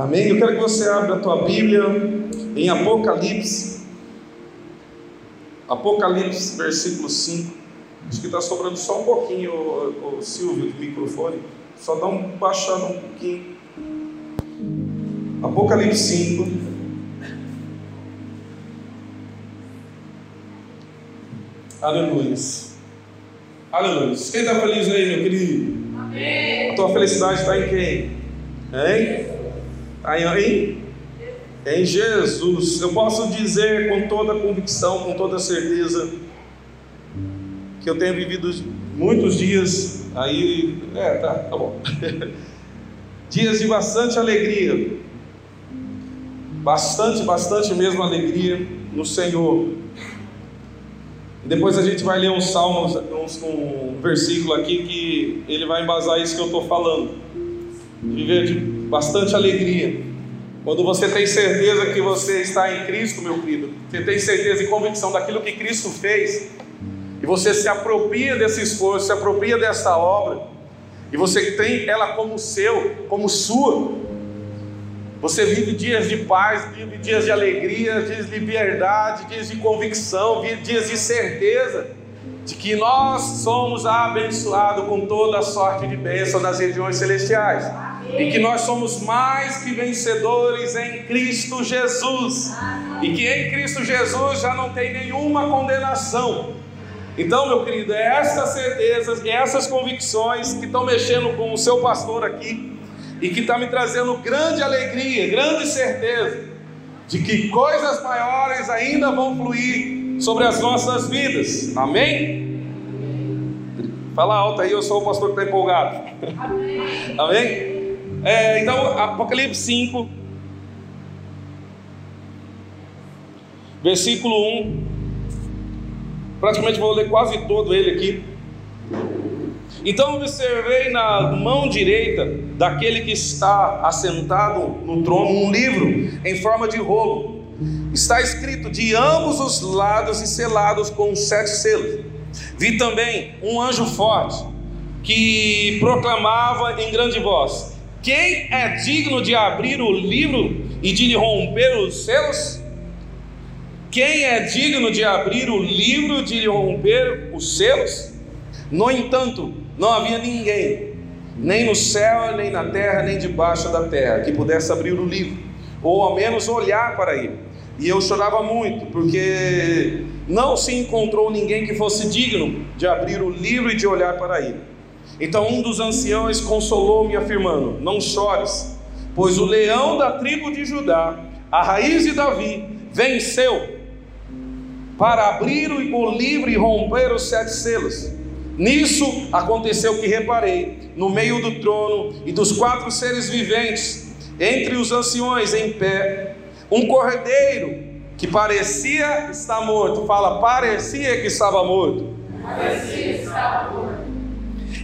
Amém? Eu quero que você abra a tua Bíblia em Apocalipse. Apocalipse, versículo 5. Acho que está sobrando só um pouquinho, o, o Silvio, do microfone. Só dá um baixando um pouquinho. Apocalipse 5. Aleluia. Aleluia. Quem está feliz aí, meu querido? Amém. A tua felicidade está em quem? Hein? Está em, em Jesus. Eu posso dizer com toda convicção, com toda certeza, que eu tenho vivido muitos dias aí. É, tá, tá bom. dias de bastante alegria. Bastante, bastante mesmo alegria no Senhor. Depois a gente vai ler um salmo, um, um versículo aqui que ele vai embasar isso que eu estou falando. Viver de bastante alegria. Quando você tem certeza que você está em Cristo, meu querido, você tem certeza e convicção daquilo que Cristo fez, e você se apropria desse esforço, se apropria dessa obra, e você tem ela como seu, como sua, você vive dias de paz, vive dias de alegria, dias de liberdade, dias de convicção, dias de certeza de que nós somos abençoados com toda a sorte de bênção nas regiões celestiais. E que nós somos mais que vencedores em Cristo Jesus. E que em Cristo Jesus já não tem nenhuma condenação. Então, meu querido, é essas certezas, é essas convicções que estão mexendo com o seu pastor aqui e que está me trazendo grande alegria, grande certeza de que coisas maiores ainda vão fluir sobre as nossas vidas. Amém? Fala alto aí, eu sou o pastor que está empolgado. Amém? É, então, Apocalipse 5, versículo 1. Praticamente vou ler quase todo ele aqui. Então observei na mão direita daquele que está assentado no trono um livro em forma de rolo. Está escrito de ambos os lados e selados com sete selos. Vi também um anjo forte que proclamava em grande voz: Quem é digno de abrir o livro e de lhe romper os selos? Quem é digno de abrir o livro e de lhe romper os selos? No entanto, não havia ninguém, nem no céu, nem na terra, nem debaixo da terra, que pudesse abrir o livro, ou ao menos olhar para ele. E eu chorava muito, porque não se encontrou ninguém que fosse digno de abrir o livro e de olhar para ele. Então um dos anciãos consolou-me, afirmando: Não chores, pois o leão da tribo de Judá, a raiz de Davi, venceu para abrir o livro e romper os sete selos. Nisso aconteceu que reparei, no meio do trono e dos quatro seres viventes, entre os anciões em pé, um cordeiro que parecia estar morto. Fala, parecia que estava morto. Parecia que estava morto.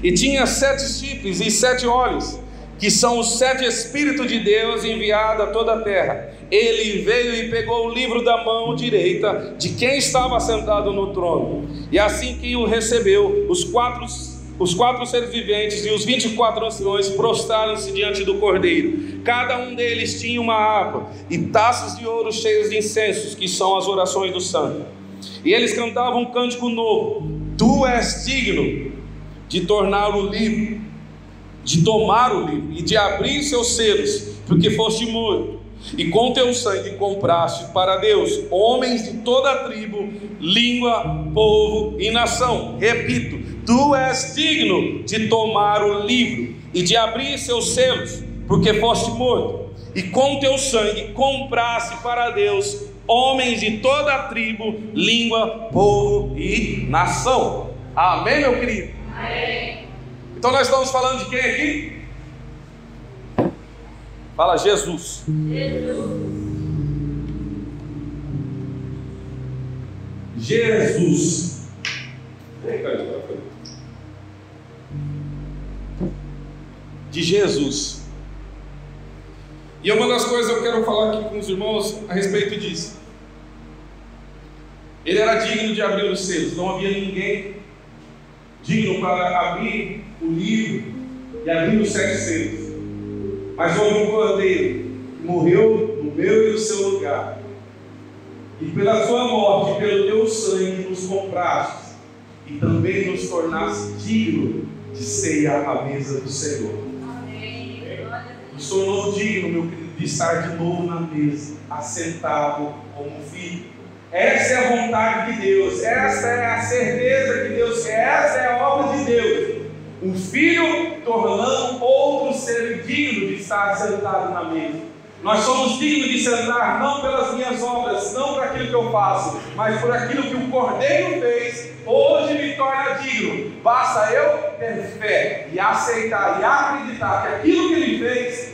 E tinha sete chifres e sete olhos, que são os sete Espíritos de Deus enviados a toda a terra ele veio e pegou o livro da mão direita de quem estava sentado no trono. E assim que o recebeu, os quatro, os quatro seres viventes e os vinte e quatro anciões prostraram-se diante do cordeiro. Cada um deles tinha uma harpa e taças de ouro cheias de incensos, que são as orações do santo. E eles cantavam um cântico novo: Tu és digno de tornar o livro, de tomar o livro e de abrir seus selos, porque foste morto e com teu sangue compraste para Deus homens de toda a tribo, língua, povo e nação. Repito, tu és digno de tomar o livro e de abrir seus selos, porque foste morto. E com teu sangue compraste para Deus homens de toda a tribo, língua, povo e nação. Amém, meu querido? Amém. Então nós estamos falando de quem aqui? Fala Jesus. Jesus. Jesus. De Jesus. E uma das coisas que eu quero falar aqui com os irmãos a respeito disso. Ele era digno de abrir os selos, não havia ninguém digno para abrir o livro e abrir os sete selos. Mas houve um cordeiro o seu lugar. E pela sua morte, pelo teu sangue, nos compraste e também nos tornaste digno de ceiar a mesa do Senhor. Nos tornou digno, meu querido, de estar de novo na mesa, assentado como filho. Essa é a vontade de Deus, essa é a certeza que Deus quer, essa é a obra de Deus. Um filho tornando outro ser digno de estar sentado na mesa. Nós somos dignos de sentar não pelas minhas obras, não por aquilo que eu faço, mas por aquilo que o Cordeiro fez, hoje me torna digno. Basta eu ter fé e aceitar e acreditar que aquilo que ele fez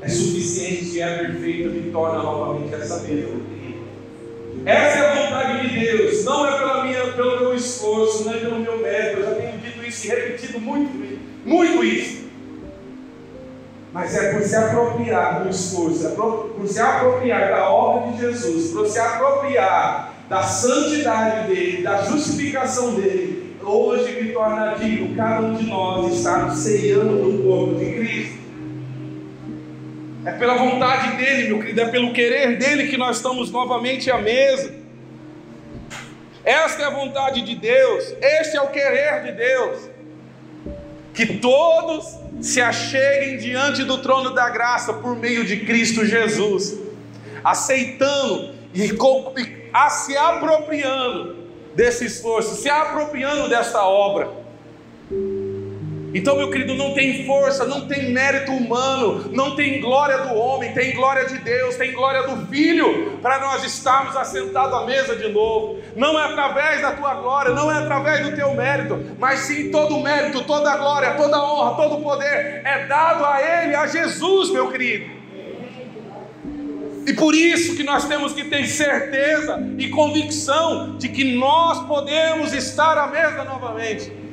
é suficiente e é perfeito, me torna novamente essa mesma. Essa é a vontade de Deus, não é pela minha, pelo meu esforço, não é pelo meu mérito. Eu já tenho dito isso e repetido muito, muito isso mas é por se apropriar do esforço, é por se apropriar da obra de Jesus, por se apropriar da santidade dele, da justificação dele, hoje me torna digno cada um de nós estar ceando no corpo de Cristo. É pela vontade dele, meu querido, é pelo querer dele que nós estamos novamente à mesa. Esta é a vontade de Deus, este é o querer de Deus. Que todos se acheguem diante do trono da graça por meio de Cristo Jesus, aceitando e se apropriando desse esforço, se apropriando dessa obra. Então, meu querido, não tem força, não tem mérito humano, não tem glória do homem, tem glória de Deus, tem glória do Filho, para nós estarmos assentados à mesa de novo. Não é através da tua glória, não é através do teu mérito, mas sim todo o mérito, toda a glória, toda a honra, todo o poder é dado a Ele, a Jesus, meu querido. E por isso que nós temos que ter certeza e convicção de que nós podemos estar à mesa novamente.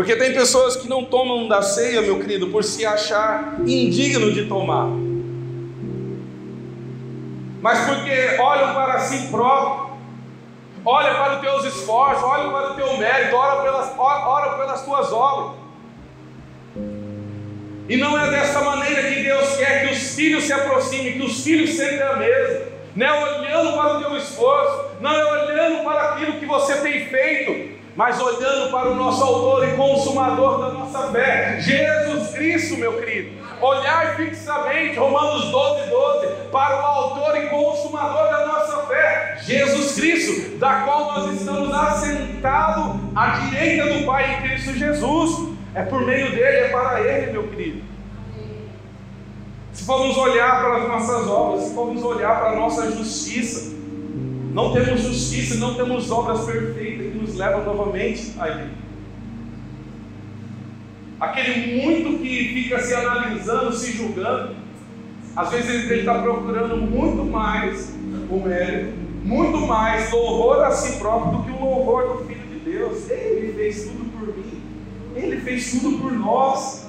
Porque tem pessoas que não tomam da ceia, meu querido, por se achar indigno de tomar. Mas porque olham para si próprio, olham para os teus esforços, olham para o teu mérito, olham pelas, olham pelas tuas obras. E não é dessa maneira que Deus quer que os filhos se aproximem, que os filhos sentem a mesa. Não é olhando para o teu esforço, não é olhando para aquilo que você tem feito, mas olhando para o nosso autor e consumador da nossa fé, Jesus Cristo, meu querido. Olhar fixamente, Romanos 12, 12, para o autor e consumador da nossa fé, Jesus Cristo, da qual nós estamos assentados à direita do Pai em Cristo Jesus. É por meio dele, é para ele, meu querido. Se formos olhar para as nossas obras, se formos olhar para a nossa justiça, não temos justiça, não temos obras perfeitas levam novamente a Ele. Aquele muito que fica se analisando, se julgando, às vezes ele está procurando muito mais o mérito, muito mais louvor a si próprio do que o louvor do Filho de Deus. Ele fez tudo por mim, ele fez tudo por nós.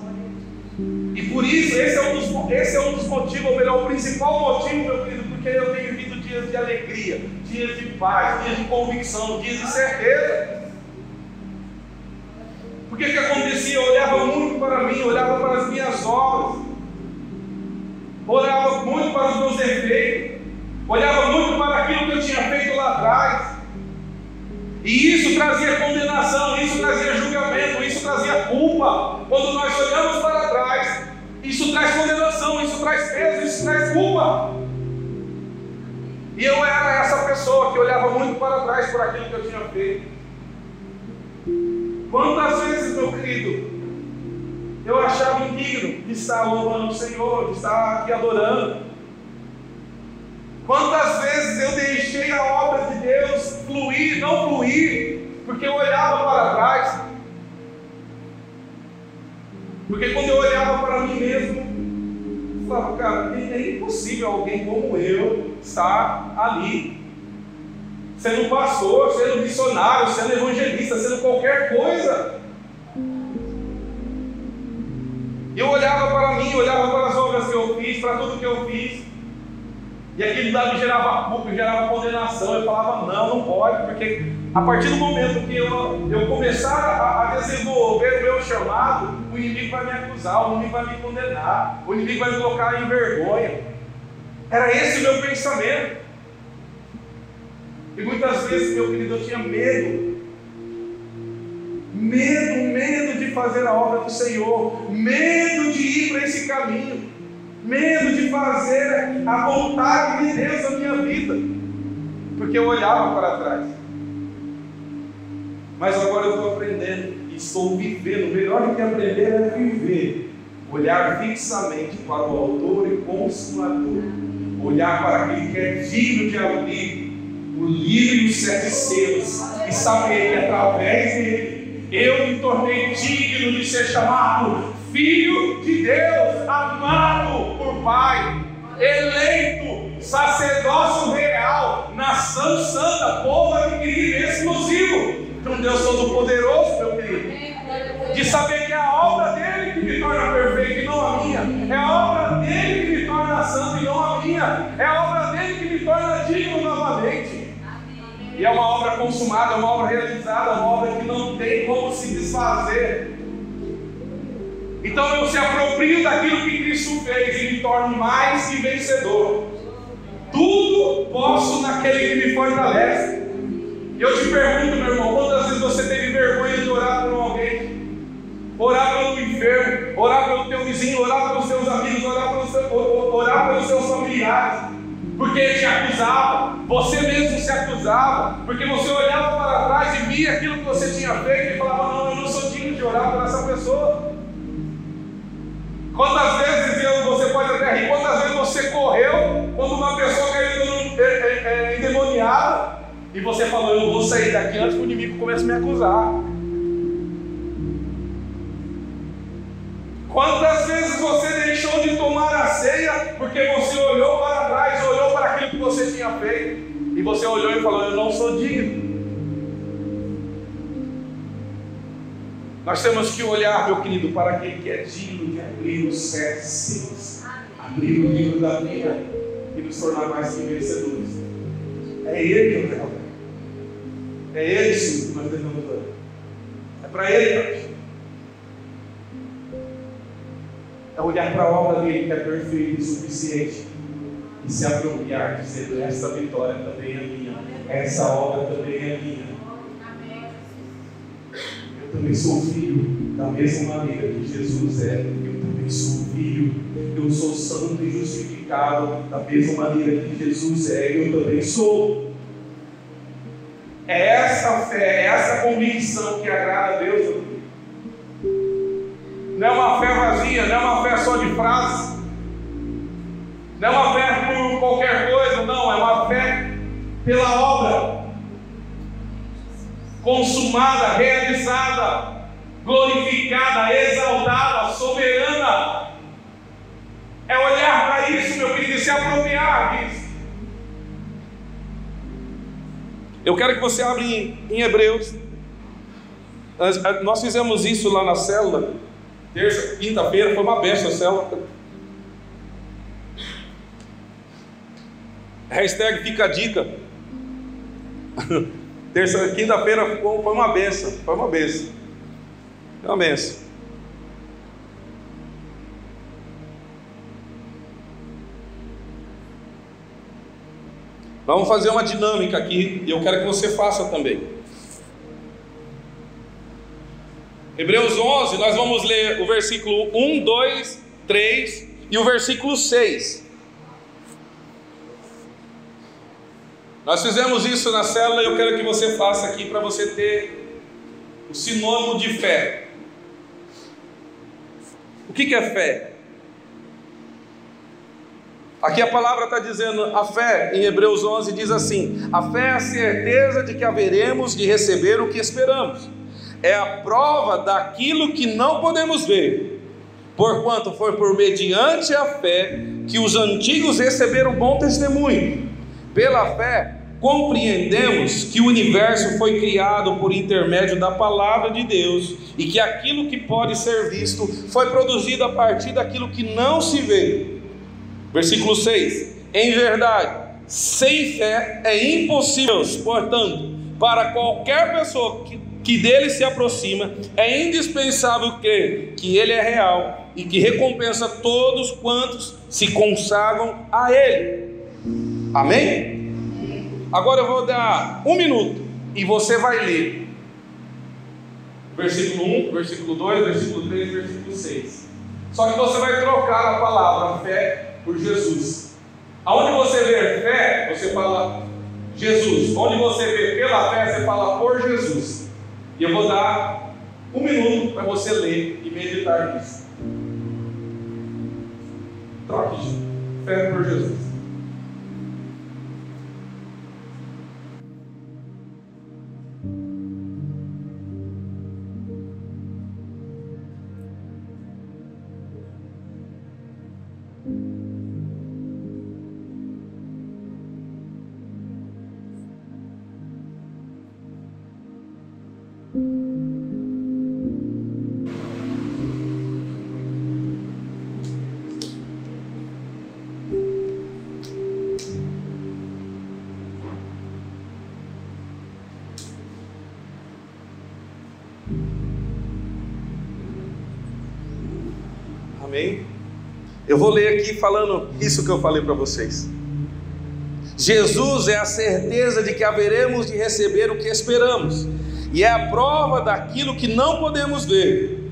E por isso, esse é um dos, esse é um dos motivos, ou melhor, o principal motivo, meu querido, porque eu tenho vivido dias de alegria, dias de paz, dias de convicção, dias de certeza. O que, que acontecia? Eu olhava muito para mim, olhava para as minhas obras, olhava muito para os meus defeitos, olhava muito para aquilo que eu tinha feito lá atrás. E isso trazia condenação, isso trazia julgamento, isso trazia culpa. Quando nós olhamos para trás, isso traz condenação, isso traz peso, isso traz culpa. E eu era essa pessoa que olhava muito para trás por aquilo que eu tinha feito. Quantas vezes, meu querido, eu achava indigno de estar louvando o Senhor, de estar aqui adorando. Quantas vezes eu deixei a obra de Deus fluir, não fluir, porque eu olhava para trás. Porque quando eu olhava para mim mesmo, falava, cara, é impossível alguém como eu está ali. Sendo pastor, sendo missionário, sendo evangelista, sendo qualquer coisa. Eu olhava para mim, olhava para as obras que eu fiz, para tudo que eu fiz. E aquilo lá me gerava culpa, gerava condenação. Eu falava, não, não pode, porque A partir do momento que eu, eu começar a, a desenvolver o meu chamado, o inimigo vai me acusar, o inimigo vai me condenar, o inimigo vai me colocar em vergonha. Era esse o meu pensamento. E muitas vezes, meu querido, eu tinha medo. Medo, medo de fazer a obra do Senhor, medo de ir para esse caminho, medo de fazer a vontade de Deus na minha vida, porque eu olhava para trás. Mas agora eu estou aprendendo e estou vivendo. Melhor do que aprender é viver. Olhar fixamente para o autor e consumador. Olhar para aquele que é digno de abrir o livro e os sete selos. E saber que através dele eu me tornei digno de ser chamado Filho de Deus, amado por Pai, eleito, sacerdócio real, nação santa, povo adquirido e exclusivo para um Deus Todo-Poderoso, meu querido. De saber que é a obra dele que me torna perfeito e não a minha. É a obra dele que me torna santo e não a minha. É a obra dele que me torna digno novamente. E é uma obra consumada, é uma obra realizada, uma obra que não tem como se desfazer. Então eu se aproprio daquilo que Cristo fez e me torno mais que vencedor. Tudo posso naquele que me fortalece. Eu te pergunto, meu irmão, quantas vezes você teve vergonha de orar por alguém? Orar pelo enfermo, orar pelo teu vizinho, orar pelos seus amigos, orar pelos, seu, orar pelos seus familiares, porque te acusava, você mesmo se acusava, porque você olhava para trás e via aquilo que você tinha feito e falava: Não, eu não sou digno de orar por essa pessoa. Quantas vezes eu, você pode até rir, quantas vezes você correu quando uma pessoa caiu é, é, é, endemoniada e você falou, eu vou sair daqui antes que o inimigo comece a me acusar. Quantas vezes você deixou de tomar a ceia porque você olhou para trás, olhou para aquilo que você tinha feito e você olhou e falou: Eu não sou digno. Nós temos que olhar, meu querido, para aquele que é digno de abrir os sete selos, abrir o livro da vida e nos tornar mais que vencedores. É Ele que eu é Ele sim que nós devemos orar. É para Ele, Pai. É olhar para a obra dele que é perfeita e suficiente e se apropriar, dizendo: essa vitória também é minha, essa obra também é minha. Eu também sou filho, da mesma maneira que Jesus é, eu também sou filho. Eu sou santo e justificado, da mesma maneira que Jesus é, eu também sou. É essa fé, é essa convicção que agrada a Deus. Não é uma fé vazia, não é uma fé só de frase. Não é uma fé por qualquer coisa, não, é uma fé pela obra consumada, realizada, glorificada, exaltada, soberana. É olhar para isso, meu querido, e se apropriar disso. Eu quero que você abra em, em Hebreus. Nós fizemos isso lá na célula, terça, quinta-feira, foi uma besta a célula. Hashtag fica a dica. Terça, quinta-feira foi uma benção, foi uma benção. Foi uma benção. Vamos fazer uma dinâmica aqui e eu quero que você faça também. Hebreus 11, nós vamos ler o versículo 1, 2, 3 e o versículo 6. Nós fizemos isso na célula e eu quero que você faça aqui para você ter o sinônimo de fé. O que é fé? Aqui a palavra está dizendo, a fé, em Hebreus 11, diz assim: a fé é a certeza de que haveremos de receber o que esperamos, é a prova daquilo que não podemos ver, porquanto foi por mediante a fé que os antigos receberam bom testemunho. Pela fé, compreendemos que o universo foi criado por intermédio da palavra de Deus e que aquilo que pode ser visto foi produzido a partir daquilo que não se vê. Versículo 6: Em verdade, sem fé é impossível, portanto, para qualquer pessoa que, que dele se aproxima, é indispensável crer que ele é real e que recompensa todos quantos se consagram a ele. Amém? Agora eu vou dar um minuto e você vai ler versículo 1, versículo 2, versículo 3, versículo 6. Só que você vai trocar a palavra fé por Jesus. Aonde você vê fé, você fala Jesus. Onde você vê pela fé, você fala por Jesus. E eu vou dar um minuto para você ler e meditar nisso. Troque, fé por Jesus. Amém? Eu vou ler aqui falando isso que eu falei para vocês. Jesus é a certeza de que haveremos de receber o que esperamos, e é a prova daquilo que não podemos ver.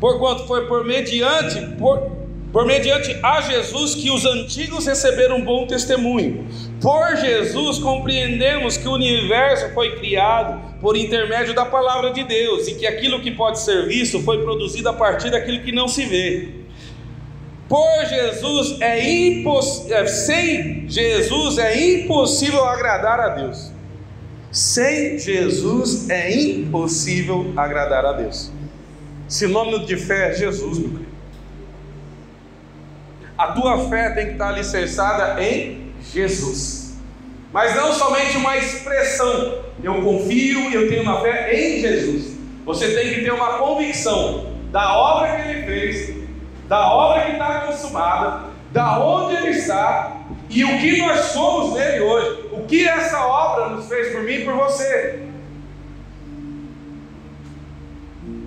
Porquanto foi por mediante, por, por mediante a Jesus que os antigos receberam um bom testemunho. Por Jesus compreendemos que o universo foi criado por intermédio da palavra de Deus, e que aquilo que pode ser visto foi produzido a partir daquilo que não se vê. Por Jesus é impossível, é, sem Jesus é impossível agradar a Deus. Sem Jesus é impossível agradar a Deus. Sinônimo de fé é Jesus, meu querido. A tua fé tem que estar alicerçada em Jesus mas não somente uma expressão. Eu confio e eu tenho uma fé em Jesus. Você tem que ter uma convicção da obra que ele fez, da obra que está consumada, da onde ele está e o que nós somos nele hoje. O que essa obra nos fez por mim e por você.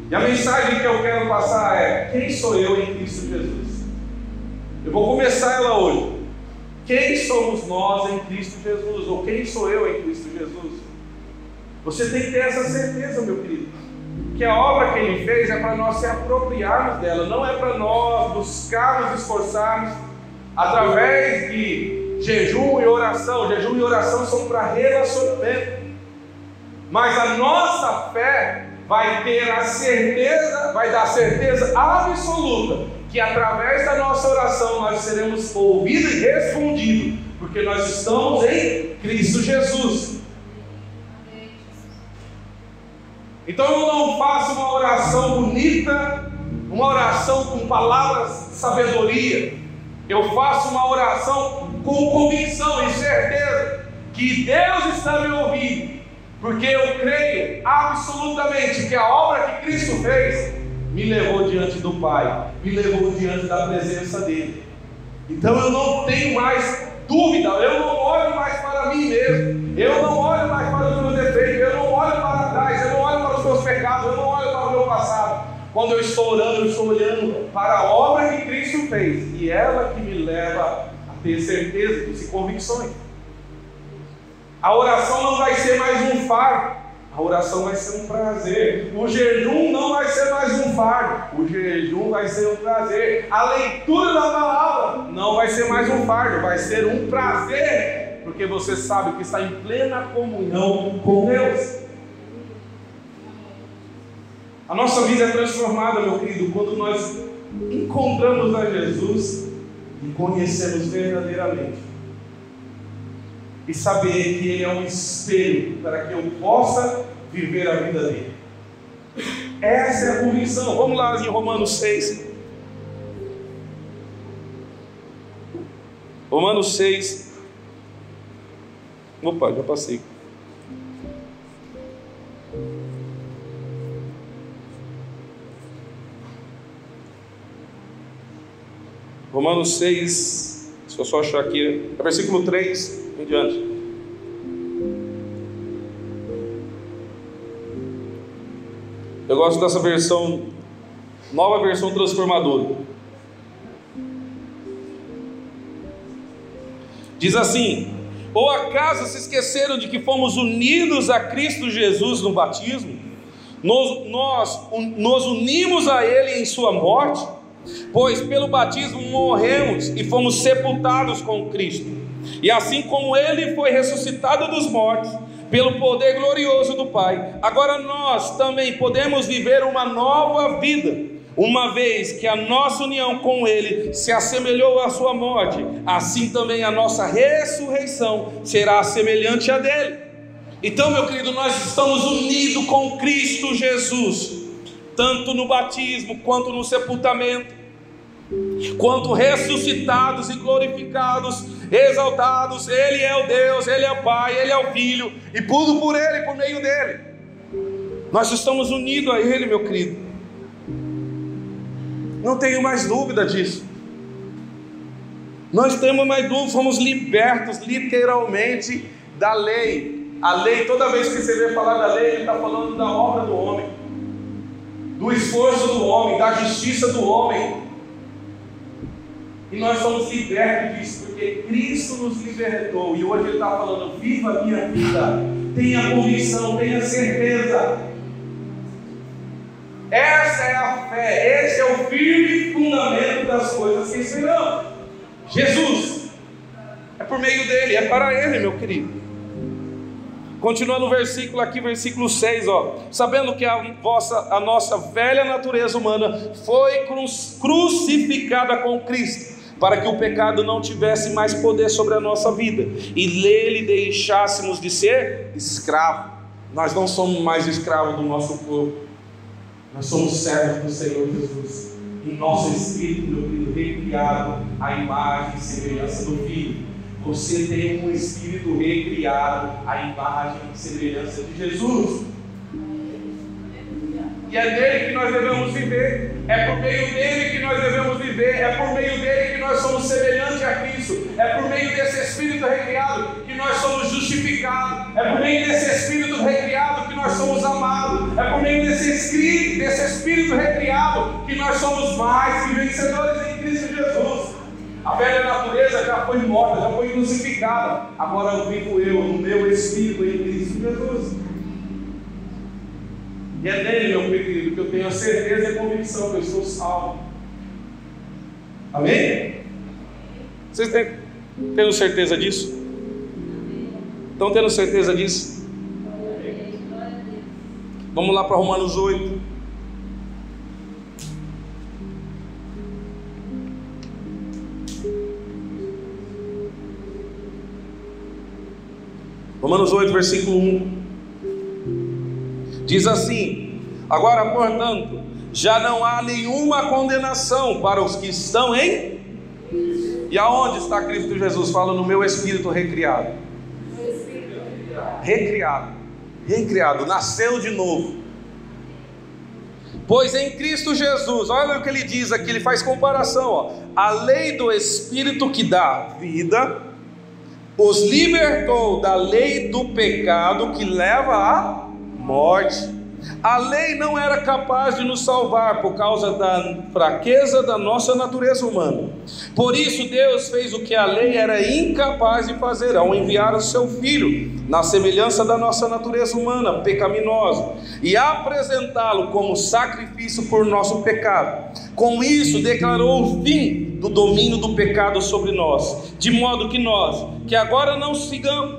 E a mensagem que eu quero passar é: quem sou eu em Cristo Jesus? Eu vou começar ela hoje. Quem somos nós em Cristo Jesus? Ou quem sou eu em Cristo Jesus? Você tem que ter essa certeza, meu querido. Que a obra que ele fez é para nós se apropriarmos dela, não é para nós buscarmos, esforçarmos através de jejum e oração. Jejum e oração são para relacionamento. Mas a nossa fé vai ter a certeza, vai dar certeza absoluta que através da nossa oração nós seremos ouvidos e respondidos, porque nós estamos em Cristo Jesus. Então eu não faço uma oração bonita, uma oração com palavras de sabedoria. Eu faço uma oração com convicção e certeza que Deus está me ouvindo, porque eu creio absolutamente que a obra que Cristo fez me levou diante do Pai, me levou diante da presença dele. Então eu não tenho mais dúvida, eu não olho mais para mim mesmo, eu não olho mais para os meus defeitos, eu não olho para trás, eu não olho para os meus pecados, eu não olho para o meu passado. Quando eu estou orando, eu estou olhando para a obra que Cristo fez, e ela que me leva a ter certeza e convicções. A oração não vai ser mais um fardo, a oração vai ser um prazer. O jejum não vai ser mais um fardo. O jejum vai ser um prazer. A leitura da palavra não vai ser mais um fardo, vai ser um prazer. Porque você sabe que está em plena comunhão com Deus. Nossa vida é transformada, meu querido, quando nós encontramos a Jesus e conhecemos verdadeiramente e saber que Ele é um espelho para que eu possa viver a vida dele. Essa é a convicção. Vamos lá em Romanos 6. Romanos 6. Opa, já passei. Romanos 6, se eu só achar aqui, né? é versículo 3 em diante. Eu gosto dessa versão, nova versão transformadora. Diz assim: Ou acaso se esqueceram de que fomos unidos a Cristo Jesus no batismo? Nós, nós nos unimos a Ele em Sua morte? Pois pelo batismo morremos e fomos sepultados com Cristo. E assim como Ele foi ressuscitado dos mortos, pelo poder glorioso do Pai, agora nós também podemos viver uma nova vida uma vez que a nossa união com Ele se assemelhou à sua morte, assim também a nossa ressurreição será semelhante à dele. Então, meu querido, nós estamos unidos com Cristo Jesus, tanto no batismo quanto no sepultamento, quanto ressuscitados e glorificados, exaltados. Ele é o Deus, Ele é o Pai, Ele é o Filho, e tudo por Ele, por meio dele. Nós estamos unidos a Ele, meu querido. Não tenho mais dúvida disso. Nós temos mais dúvida, fomos libertos literalmente da lei. A lei, toda vez que você vê falar da lei, ele está falando da obra do homem, do esforço do homem, da justiça do homem. E nós somos libertos disso, porque Cristo nos libertou. E hoje Ele está falando: viva a minha vida, tenha convicção, tenha certeza essa é a fé, esse é o firme fundamento das coisas que esperamos. Jesus, é por meio dele, é para ele, meu querido. Continuando o versículo aqui, versículo 6, ó. Sabendo que a, vossa, a nossa velha natureza humana foi crucificada com Cristo, para que o pecado não tivesse mais poder sobre a nossa vida, e nele deixássemos de ser escravo. Nós não somos mais escravos do nosso corpo, nós somos servos do Senhor Jesus. E nosso espírito, meu filho, recriado à imagem e semelhança do Filho. Você tem um espírito recriado à imagem e semelhança de Jesus. E é nele que nós devemos viver. É por meio dele que nós devemos viver. É por meio dele que nós somos semelhantes a Cristo. É por meio desse Espírito recriado que nós somos justificados. É por meio desse Espírito recriado que nós somos amados. É por meio desse Espírito, desse Espírito recriado que nós somos mais que vencedores em Cristo Jesus. A velha natureza já foi morta, já foi crucificada. Agora vivo eu, no meu Espírito em Cristo Jesus. E é nele, meu querido, que eu tenho a certeza e a convicção que eu estou salvo. Amém? Vocês têm, têm certeza disso? Estão tendo certeza disso? Vamos lá para Romanos 8. Romanos 8, versículo 1. Diz assim: Agora, portanto, já não há nenhuma condenação para os que estão em. E aonde está Cristo Jesus? Fala no meu espírito recriado. Recriado. Recriado. Nasceu de novo. Pois em Cristo Jesus, olha o que ele diz aqui, ele faz comparação, ó. A lei do Espírito que dá vida os libertou da lei do pecado que leva à morte. A lei não era capaz de nos salvar por causa da fraqueza da nossa natureza humana. Por isso, Deus fez o que a lei era incapaz de fazer ao enviar o seu Filho, na semelhança da nossa natureza humana pecaminosa, e apresentá-lo como sacrifício por nosso pecado. Com isso, declarou o fim do domínio do pecado sobre nós, de modo que nós, que agora não sigamos,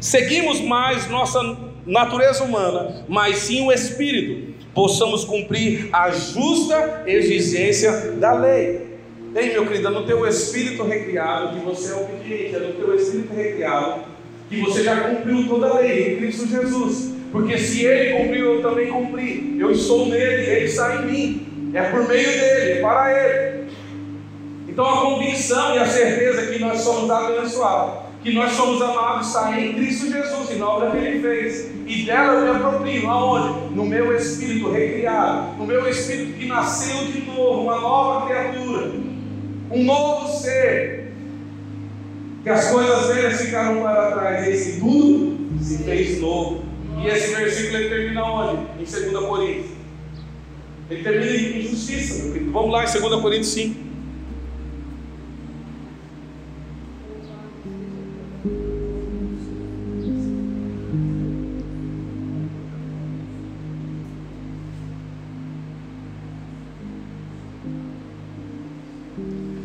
seguimos mais nossa natureza humana, mas sim o espírito, possamos cumprir a justa exigência da lei. Ei, meu querido, é no teu espírito recriado que você é obediente, é no teu espírito recriado que você já cumpriu toda a lei em Cristo Jesus. Porque se ele cumpriu, eu também cumpri. Eu estou nele, ele está em mim. É por meio dele, é para ele. Então a convicção e a certeza que nós somos abençoados que nós somos amados está em Cristo Jesus e na obra que Ele fez. E dela eu me aproprio. Aonde? No meu espírito recriado. No meu espírito que nasceu de novo, uma nova criatura. Um novo ser. Que as coisas velhas ficaram para trás. Esse tudo se fez novo. E esse versículo ele termina onde? Em 2 Coríntios. Ele termina em justiça, meu querido. Vamos lá em 2 Coríntios 5.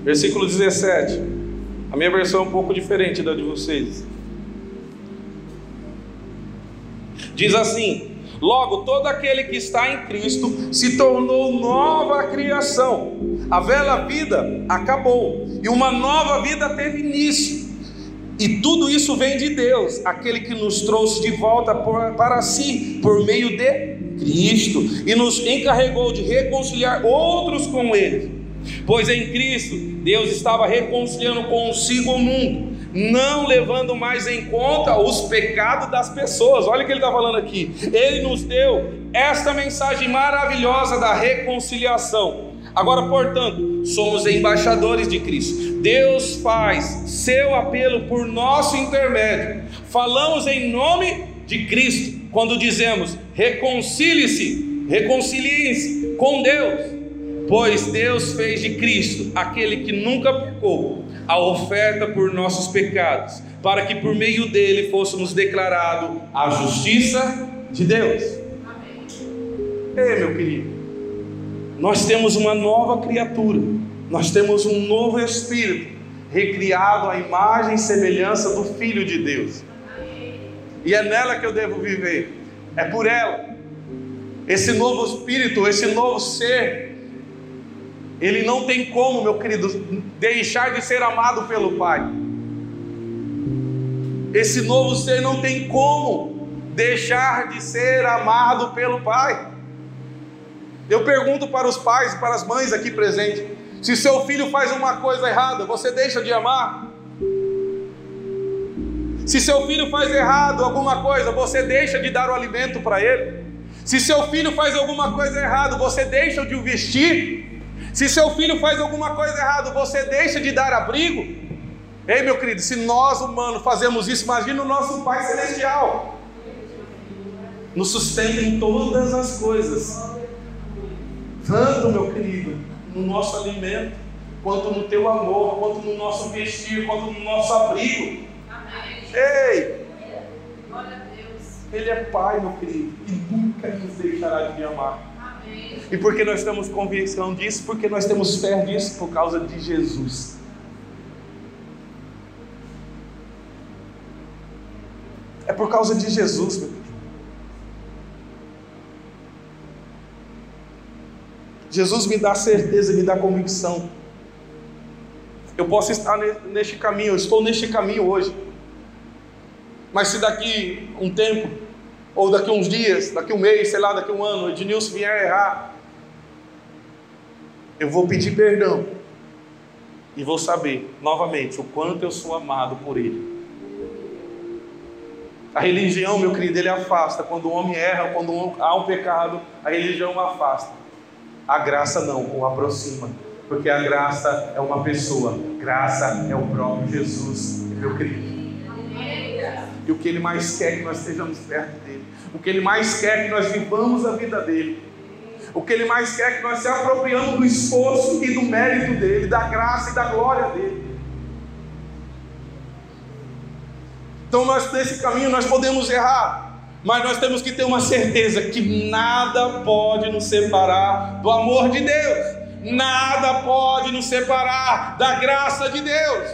Versículo 17. A minha versão é um pouco diferente da de vocês. Diz assim: Logo, todo aquele que está em Cristo se tornou nova criação. A velha vida acabou e uma nova vida teve início. E tudo isso vem de Deus, aquele que nos trouxe de volta para si por meio de Cristo e nos encarregou de reconciliar outros com Ele. Pois em Cristo Deus estava reconciliando consigo o mundo, não levando mais em conta os pecados das pessoas. Olha o que ele está falando aqui. Ele nos deu esta mensagem maravilhosa da reconciliação. Agora, portanto, somos embaixadores de Cristo. Deus faz seu apelo por nosso intermédio. Falamos em nome de Cristo quando dizemos: reconcilie-se, reconciliem-se com Deus. Pois Deus fez de Cristo, aquele que nunca pecou, a oferta por nossos pecados, para que por meio dele fôssemos declarados a justiça de Deus. Ei, meu querido, nós temos uma nova criatura, nós temos um novo espírito, recriado à imagem e semelhança do Filho de Deus. E é nela que eu devo viver, é por ela. Esse novo espírito, esse novo ser, ele não tem como, meu querido, deixar de ser amado pelo Pai. Esse novo ser não tem como deixar de ser amado pelo Pai. Eu pergunto para os pais e para as mães aqui presentes: se seu filho faz uma coisa errada, você deixa de amar? Se seu filho faz errado alguma coisa, você deixa de dar o alimento para ele? Se seu filho faz alguma coisa errada, você deixa de o vestir? Se seu filho faz alguma coisa errada, você deixa de dar abrigo? Ei, meu querido, se nós humanos fazemos isso, imagine o nosso Pai Celestial. Nos sustenta em todas as coisas. Tanto, meu querido, no nosso alimento, quanto no teu amor, quanto no nosso vestir, quanto no nosso abrigo. Ei! Ele é Pai, meu querido, e nunca nos deixará de me amar. E por que nós temos convicção disso? Porque nós temos fé disso por causa de Jesus. É por causa de Jesus, meu Deus. Jesus me dá certeza, me dá convicção. Eu posso estar neste caminho, eu estou neste caminho hoje. Mas se daqui um tempo ou daqui uns dias, daqui um mês, sei lá, daqui um ano, Ednilson vier errar, eu vou pedir perdão e vou saber novamente o quanto eu sou amado por Ele. A religião, meu querido, ele afasta. Quando o homem erra, quando há um pecado, a religião o afasta. A graça não, o aproxima. Porque a graça é uma pessoa, graça é o próprio Jesus, meu querido. E o que Ele mais quer é que nós estejamos perto dele. O que Ele mais quer é que nós vivamos a vida dele. O que Ele mais quer é que nós se apropriamos do esforço e do mérito dele, da graça e da glória dele. Então, nós, nesse caminho, nós podemos errar, mas nós temos que ter uma certeza que nada pode nos separar do amor de Deus, nada pode nos separar da graça de Deus.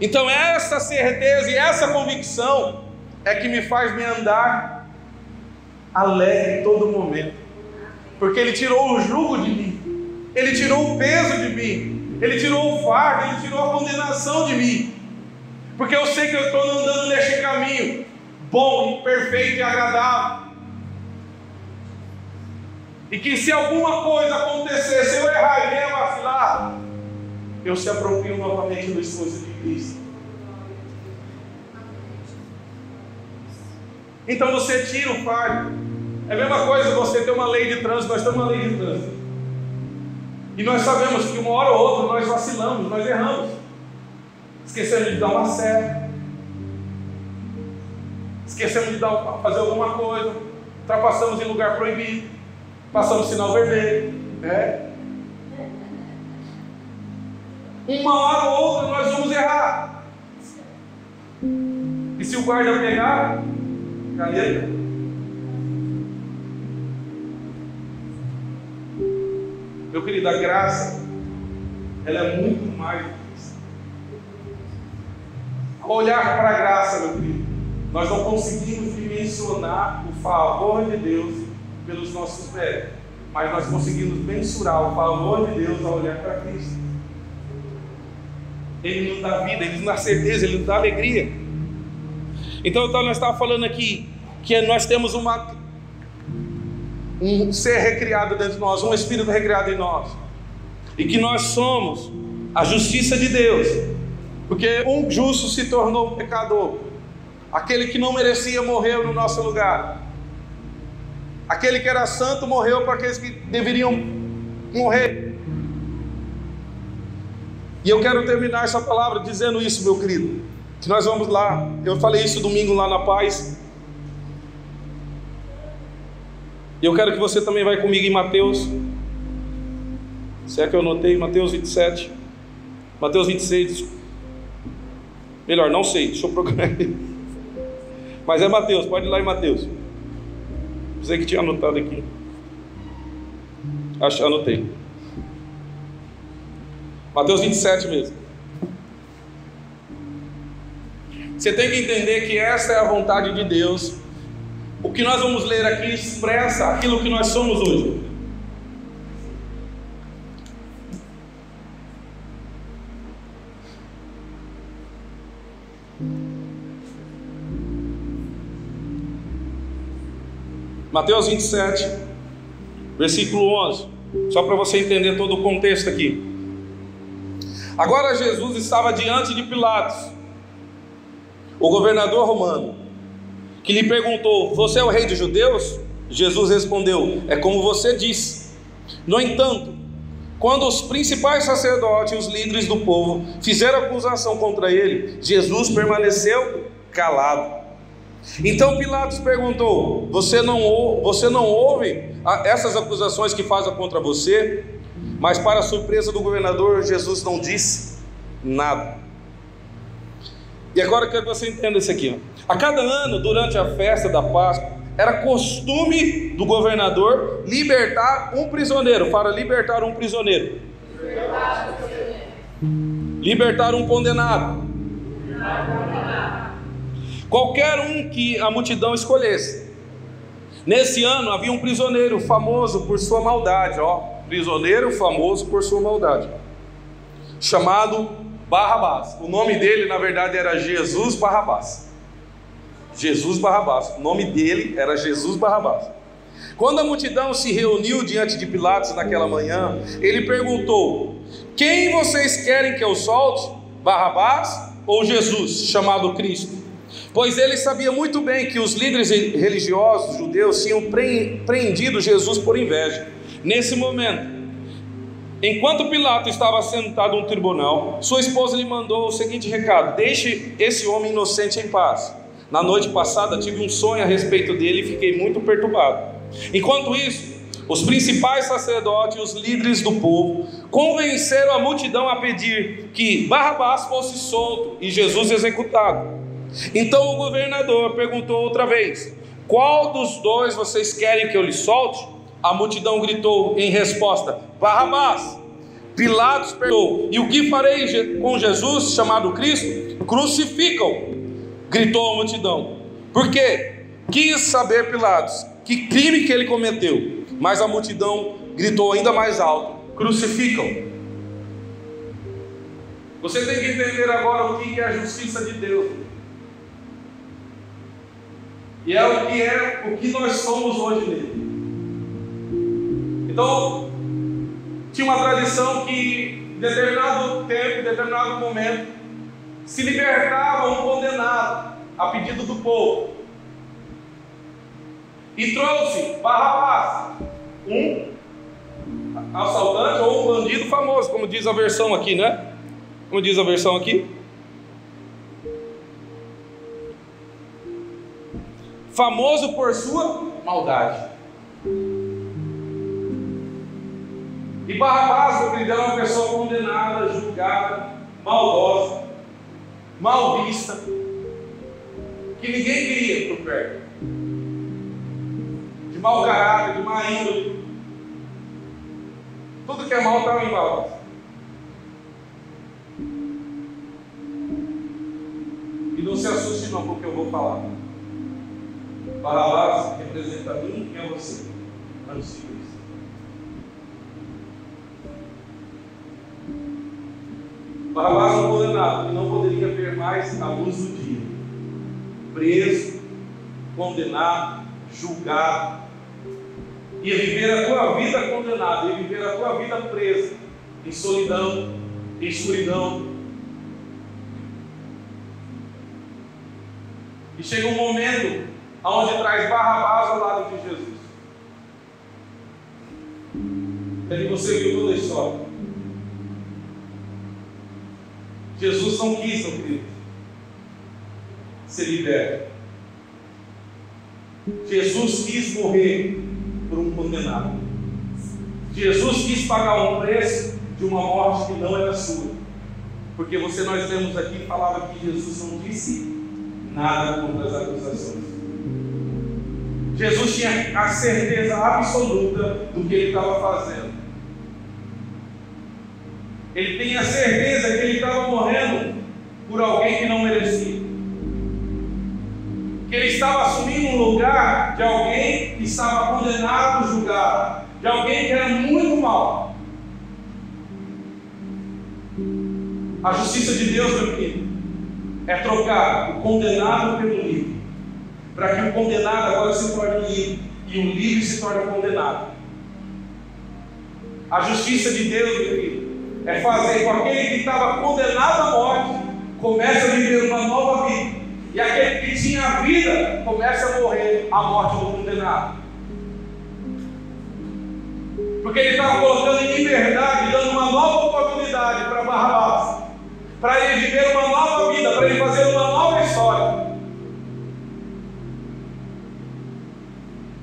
Então, essa certeza e essa convicção é que me faz me andar alegre em todo momento, porque Ele tirou o jugo de mim, Ele tirou o peso de mim, Ele tirou o fardo, Ele tirou a condenação de mim, porque eu sei que eu estou andando neste caminho bom, perfeito e agradável. E que se alguma coisa acontecer, se eu errar e vacilar, eu se aproprio novamente do esforço de Cristo. Então você tira o fardo. É a mesma coisa você ter uma lei de trânsito, nós temos uma lei de trânsito. E nós sabemos que uma hora ou outra nós vacilamos, nós erramos. Esquecemos de dar uma seta. Esquecemos de dar, fazer alguma coisa. ultrapassamos em lugar proibido, passamos sinal vermelho. É. Uma hora ou outra nós vamos errar. E se o guarda pegar, caneta. Meu querido, a graça, ela é muito mais do que isso. Olhar para a graça, meu querido, nós não conseguimos dimensionar o favor de Deus pelos nossos méritos, mas nós conseguimos mensurar o favor de Deus ao olhar para Cristo. Ele nos dá vida, Ele nos dá certeza, Ele nos dá alegria. Então, então nós estávamos falando aqui que nós temos uma, um ser recriado dentro de nós, um espírito recriado em nós, e que nós somos a justiça de Deus, porque um justo se tornou um pecador, aquele que não merecia morreu no nosso lugar, aquele que era santo morreu para aqueles que deveriam morrer. E eu quero terminar essa palavra dizendo isso, meu querido, que nós vamos lá, eu falei isso domingo lá na paz, E eu quero que você também vai comigo em Mateus. Se é que eu notei, Mateus 27. Mateus 26. Melhor, não sei, deixa eu procurar. Mas é Mateus, pode ir lá em Mateus. Você que tinha anotado aqui. Acho, anotei. Mateus 27 mesmo. Você tem que entender que essa é a vontade de Deus o que nós vamos ler aqui expressa aquilo que nós somos hoje. Mateus 27, versículo 11, só para você entender todo o contexto aqui. Agora Jesus estava diante de Pilatos, o governador romano que lhe perguntou: Você é o rei dos judeus? Jesus respondeu: É como você disse. No entanto, quando os principais sacerdotes e os líderes do povo fizeram acusação contra ele, Jesus permaneceu calado. Então Pilatos perguntou: Você não, você não ouve essas acusações que fazem contra você? Mas, para surpresa do governador, Jesus não disse nada. E agora eu quero que você entenda isso aqui. A cada ano, durante a festa da Páscoa, era costume do governador libertar um prisioneiro. Para libertar um prisioneiro. Libertar um condenado. Qualquer um que a multidão escolhesse. Nesse ano havia um prisioneiro famoso por sua maldade, ó, prisioneiro famoso por sua maldade, chamado Barrabás. O nome dele, na verdade, era Jesus Barrabás. Jesus Barrabás. O nome dele era Jesus Barrabás. Quando a multidão se reuniu diante de Pilatos naquela manhã, ele perguntou: Quem vocês querem que eu solte? Barrabás ou Jesus, chamado Cristo? Pois ele sabia muito bem que os líderes religiosos judeus tinham prendido Jesus por inveja. Nesse momento, Enquanto Pilato estava sentado no tribunal, sua esposa lhe mandou o seguinte recado: Deixe esse homem inocente em paz. Na noite passada tive um sonho a respeito dele e fiquei muito perturbado. Enquanto isso, os principais sacerdotes e os líderes do povo convenceram a multidão a pedir que Barrabás fosse solto e Jesus executado. Então o governador perguntou outra vez: Qual dos dois vocês querem que eu lhe solte? A multidão gritou em resposta: Barrabás. Pilatos perguntou: E o que farei com Jesus, chamado Cristo? Crucificam, gritou a multidão. Por quê? Quis saber Pilatos que crime que ele cometeu, mas a multidão gritou ainda mais alto: Crucificam. Você tem que entender agora o que é a justiça de Deus. E é o que é o que nós somos hoje nele. Então, tinha uma tradição que, em determinado tempo, em determinado momento, se libertava um condenado a pedido do povo. E trouxe Barrabás, um assaltante ou um bandido famoso, como diz a versão aqui, né? Como diz a versão aqui? Famoso por sua maldade. E Barrabás, no brilhão, é uma pessoa condenada, julgada, maldosa, mal vista, que ninguém queria por perto, de mau caráter, de má índole. Tudo que é mal estava em Barrabás. E não se assuste não com o que eu vou falar. Barrabás representa a mim e a você, antes Barrabás não condenado, e não poderia ver mais a luz do dia. Preso, condenado, julgado. Ia viver a tua vida condenado, ia viver a tua vida presa, em solidão, em escuridão. E chega um momento onde traz Barrabás ao lado de Jesus. E você viu toda a história. Jesus não quis, meu querido, ser liberto. Jesus quis morrer por um condenado. Jesus quis pagar um preço de uma morte que não era sua. Porque você, nós temos aqui, falava que Jesus não disse nada contra as acusações. Jesus tinha a certeza absoluta do que ele estava fazendo. Ele tem a certeza que ele estava morrendo por alguém que não merecia. Que ele estava assumindo um lugar de alguém que estava condenado, julgado, de alguém que era muito mal. A justiça de Deus, meu querido, é trocar o condenado pelo livre, para que o condenado agora se torne livre e o livre se torne condenado. A justiça de Deus, meu querido, é fazer com aquele que estava condenado à morte, comece a viver uma nova vida. E aquele que tinha a vida, comece a morrer a morte do condenado. Porque ele estava colocando em liberdade, dando uma nova oportunidade para Barrabás, para ele viver uma nova vida, para ele fazer uma nova história.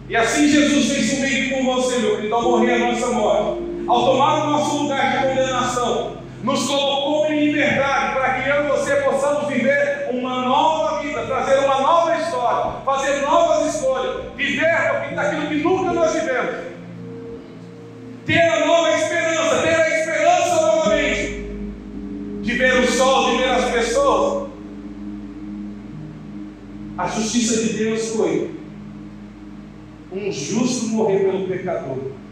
E assim Jesus fez comigo e com você, meu querido, ao morrer a nossa morte ao tomar o nosso lugar de condenação, nos colocou em liberdade para que eu e você possamos viver uma nova vida, trazer uma nova história, fazer novas escolhas, viver daquilo que nunca nós vivemos. Ter a nova esperança, ter a esperança novamente de ver o sol, de ver as pessoas. A justiça de Deus foi um justo morrer pelo pecador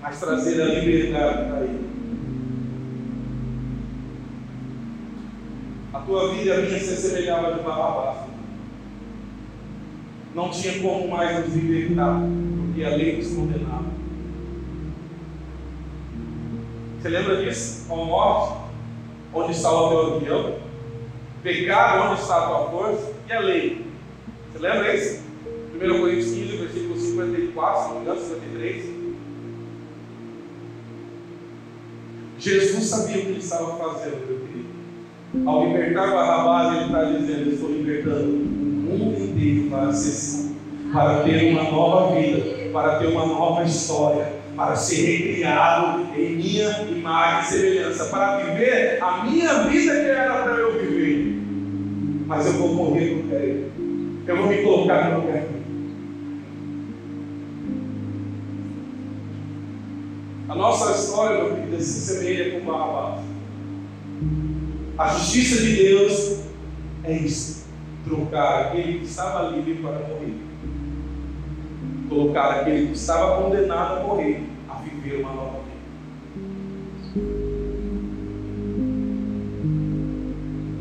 mas trazer a liberdade para ele. A tua vida a minha se assemelhava de Barrabás. Não tinha como mais nos libertar, porque a lei nos condenava. Você lembra disso? Com morte, onde está o teu avião? Pecado, onde está a tua força? E a lei? Você lembra isso? 1 Coríntios 15, versículo 54, se não me engano, 53. Jesus sabia o que ele estava fazendo, meu querido. Ao libertar Barrabás, ele está dizendo: Estou libertando o mundo inteiro para ser salvo, para ter uma nova vida, para ter uma nova história, para ser recriado em minha imagem e semelhança, para viver a minha vida que era para eu viver. Mas eu vou morrer no pé. Eu vou me colocar no lugar A nossa história, meu querido, se semelha com Barrabás. A justiça de Deus é isso: trocar aquele que estava livre para morrer, colocar aquele que estava condenado a morrer, a viver uma nova vida.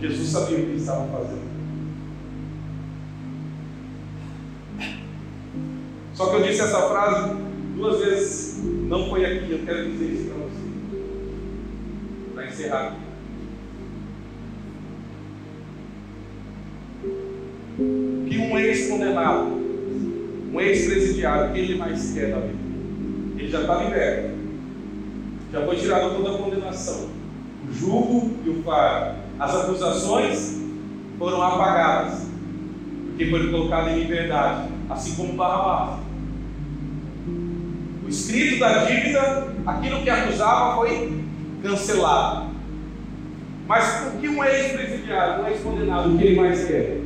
Jesus sabia o que ele estava fazendo. Só que eu disse essa frase duas vezes não foi aqui, eu quero dizer isso para você. Para encerrar aqui. Que um ex-condenado, um ex-presidiário, o que ele mais quer da vida? Ele já está liberto. Já foi tirado toda a condenação. O julgo e o fardo. As acusações foram apagadas. Porque foi colocado em liberdade assim como Barrabás. Escrito da dívida, aquilo que acusava foi cancelado. Mas o que um ex-presidiário, um ex-condenado, o que ele mais quer?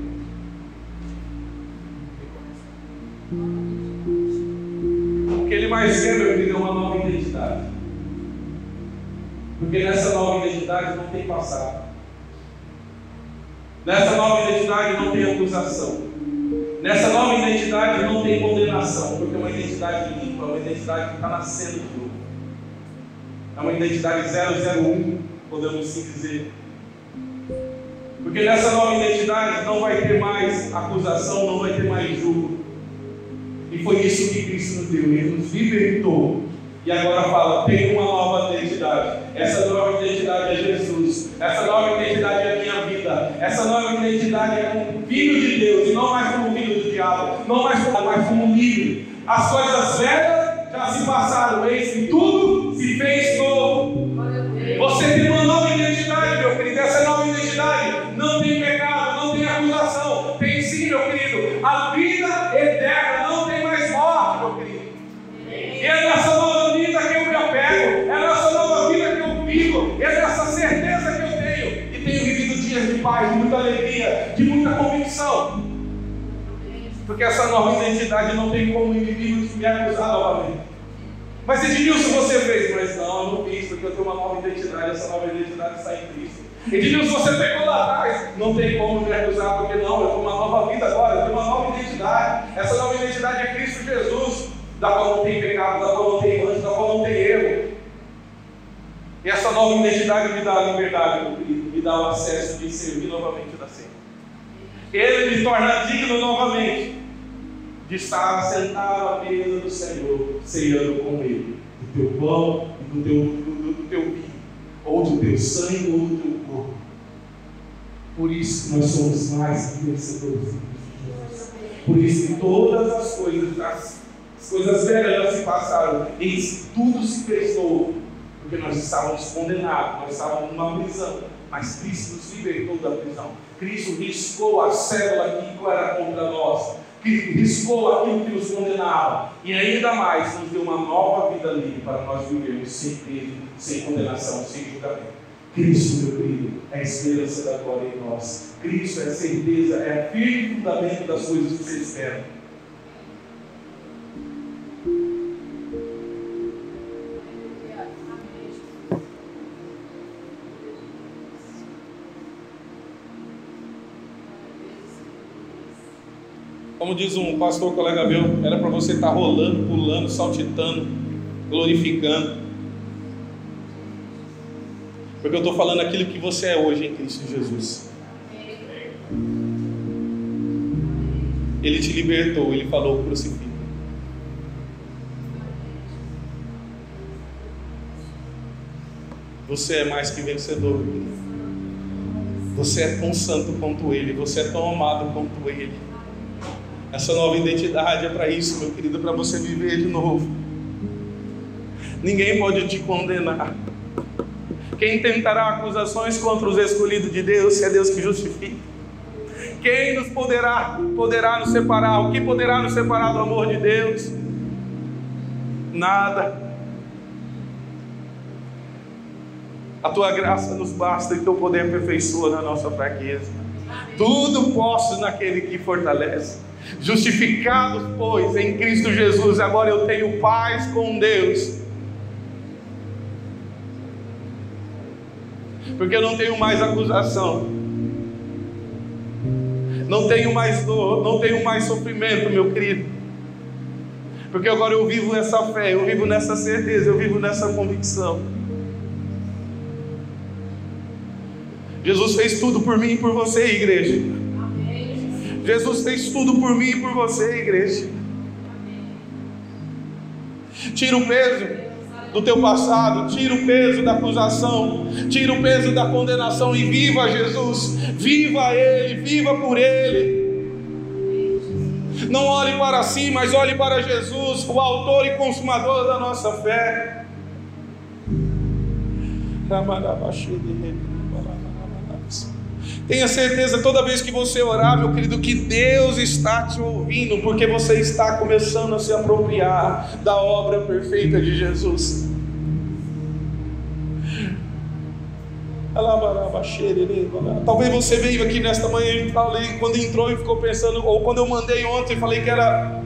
O que ele mais quer, meu querido, é uma nova identidade. Porque nessa nova identidade não tem passado. Nessa nova identidade não tem acusação. Nessa nova identidade não tem condenação, porque é uma identidade limpa, é uma identidade que está nascendo de novo. É uma identidade 001, podemos assim dizer. Porque nessa nova identidade não vai ter mais acusação, não vai ter mais julgo. E foi isso que Cristo nos deu, Ele nos libertou. E agora fala: tem uma nova identidade. Essa nova identidade é Jesus. Essa nova identidade é a minha vida. Essa nova identidade é como filho de Deus e não mais como filho do diabo. Não mais como, mas como livre. As coisas velhas já se passaram, eis que tudo se fez novo. Você tem uma nova identidade, meu querido. Essa nova identidade não tem pecado, não tem acusação. Tem sim, meu querido. A vida eterna Porque essa nova identidade não tem como o inimigo me acusar novamente. Mas Edilson, você fez, mas não, eu não fiz, porque eu tenho uma nova identidade, essa nova identidade está em Cristo. Edilson, você pegou lá atrás, não tem como me acusar, porque não, eu tenho uma nova vida agora, eu tenho uma nova identidade. Essa nova identidade é Cristo Jesus, da qual não tem pecado, da qual não tem mancha, da qual não tem erro. E essa nova identidade me dá a liberdade, me dá o acesso de servir novamente da Senhor. Ele me torna digno novamente de estar sentado à mesa do Senhor, ceando com Ele, do teu pão e do teu, do, do teu vinho, ou do teu sangue ou do teu corpo. Por isso que nós somos mais que vencedores. Por isso que todas as coisas, as, as coisas velhas se passaram, e tudo se fez novo, porque nós estávamos condenados, nós estávamos numa prisão, mas Cristo nos libertou da prisão. Cristo riscou a célula que era contra nós que riscou aquilo que nos condenava, e ainda mais nos deu uma nova vida livre para nós vivermos sem peso, sem condenação, sem julgamento. Cristo, meu querido, é a esperança da glória em nós. Cristo é a certeza, é o firme fundamento das coisas que você espera. Como diz um pastor colega meu, era para você estar tá rolando, pulando, saltitando, glorificando. Porque eu estou falando aquilo que você é hoje em Cristo Jesus. Ele te libertou, ele falou crucifica. Você é mais que vencedor. Você é tão santo quanto ele, você é tão amado quanto ele. Essa nova identidade é para isso, meu querido, para você viver de novo. Ninguém pode te condenar. Quem tentará acusações contra os escolhidos de Deus, se é Deus que justifica? Quem nos poderá, poderá nos separar? O que poderá nos separar do amor de Deus? Nada. A tua graça nos basta e teu poder aperfeiçoa na nossa fraqueza. Tudo posso naquele que fortalece. Justificados, pois, em Cristo Jesus, agora eu tenho paz com Deus. Porque eu não tenho mais acusação. Não tenho mais dor, não tenho mais sofrimento, meu querido. Porque agora eu vivo nessa fé, eu vivo nessa certeza, eu vivo nessa convicção. Jesus fez tudo por mim e por você, igreja. Jesus fez tudo por mim e por você, igreja. Tira o peso do teu passado, tira o peso da acusação, tira o peso da condenação e viva Jesus, viva Ele, viva por Ele. Não olhe para si, mas olhe para Jesus, o autor e consumador da nossa fé. Tenha certeza toda vez que você orar, meu querido, que Deus está te ouvindo, porque você está começando a se apropriar da obra perfeita de Jesus. Talvez você veio aqui nesta manhã e quando entrou e ficou pensando, ou quando eu mandei ontem, falei que era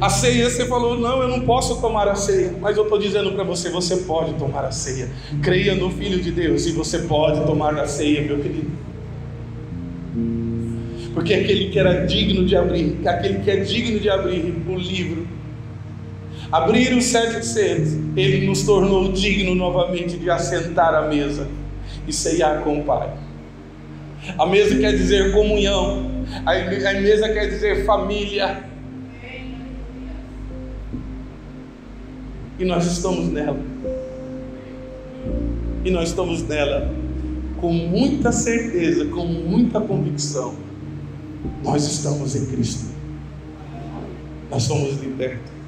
a ceia, você falou, não, eu não posso tomar a ceia, mas eu estou dizendo para você, você pode tomar a ceia. Creia no Filho de Deus e você pode tomar a ceia, meu querido. Porque aquele que era digno de abrir, aquele que é digno de abrir o livro, abrir os sete selos, ele nos tornou digno novamente de assentar à mesa e ceiar com o Pai. A mesa quer dizer comunhão, a mesa quer dizer família, E nós estamos nela. E nós estamos nela com muita certeza, com muita convicção. Nós estamos em Cristo. Nós somos libertos.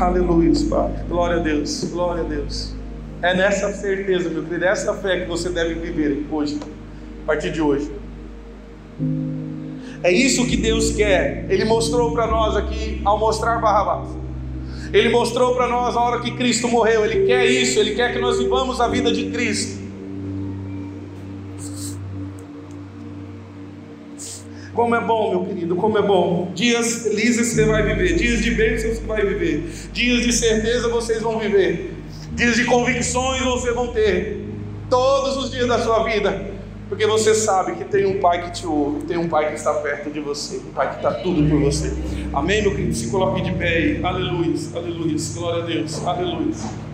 Aleluia, Pai. Glória a Deus, glória a Deus. É nessa certeza, meu querido, é essa fé que você deve viver hoje, a partir de hoje. É isso que Deus quer. Ele mostrou para nós aqui ao mostrar Barrabás. Ele mostrou para nós a hora que Cristo morreu. Ele quer isso, ele quer que nós vivamos a vida de Cristo. Como é bom, meu querido, como é bom. Dias felizes você vai viver, dias de bênçãos você vai viver, dias de certeza vocês vão viver, dias de convicções vocês vão ter, todos os dias da sua vida. Porque você sabe que tem um pai que te ouve, tem um pai que está perto de você, um pai que está tudo por você. Amém, meu querido? Se coloque de pé aí. Aleluia, aleluia. Glória a Deus, aleluia.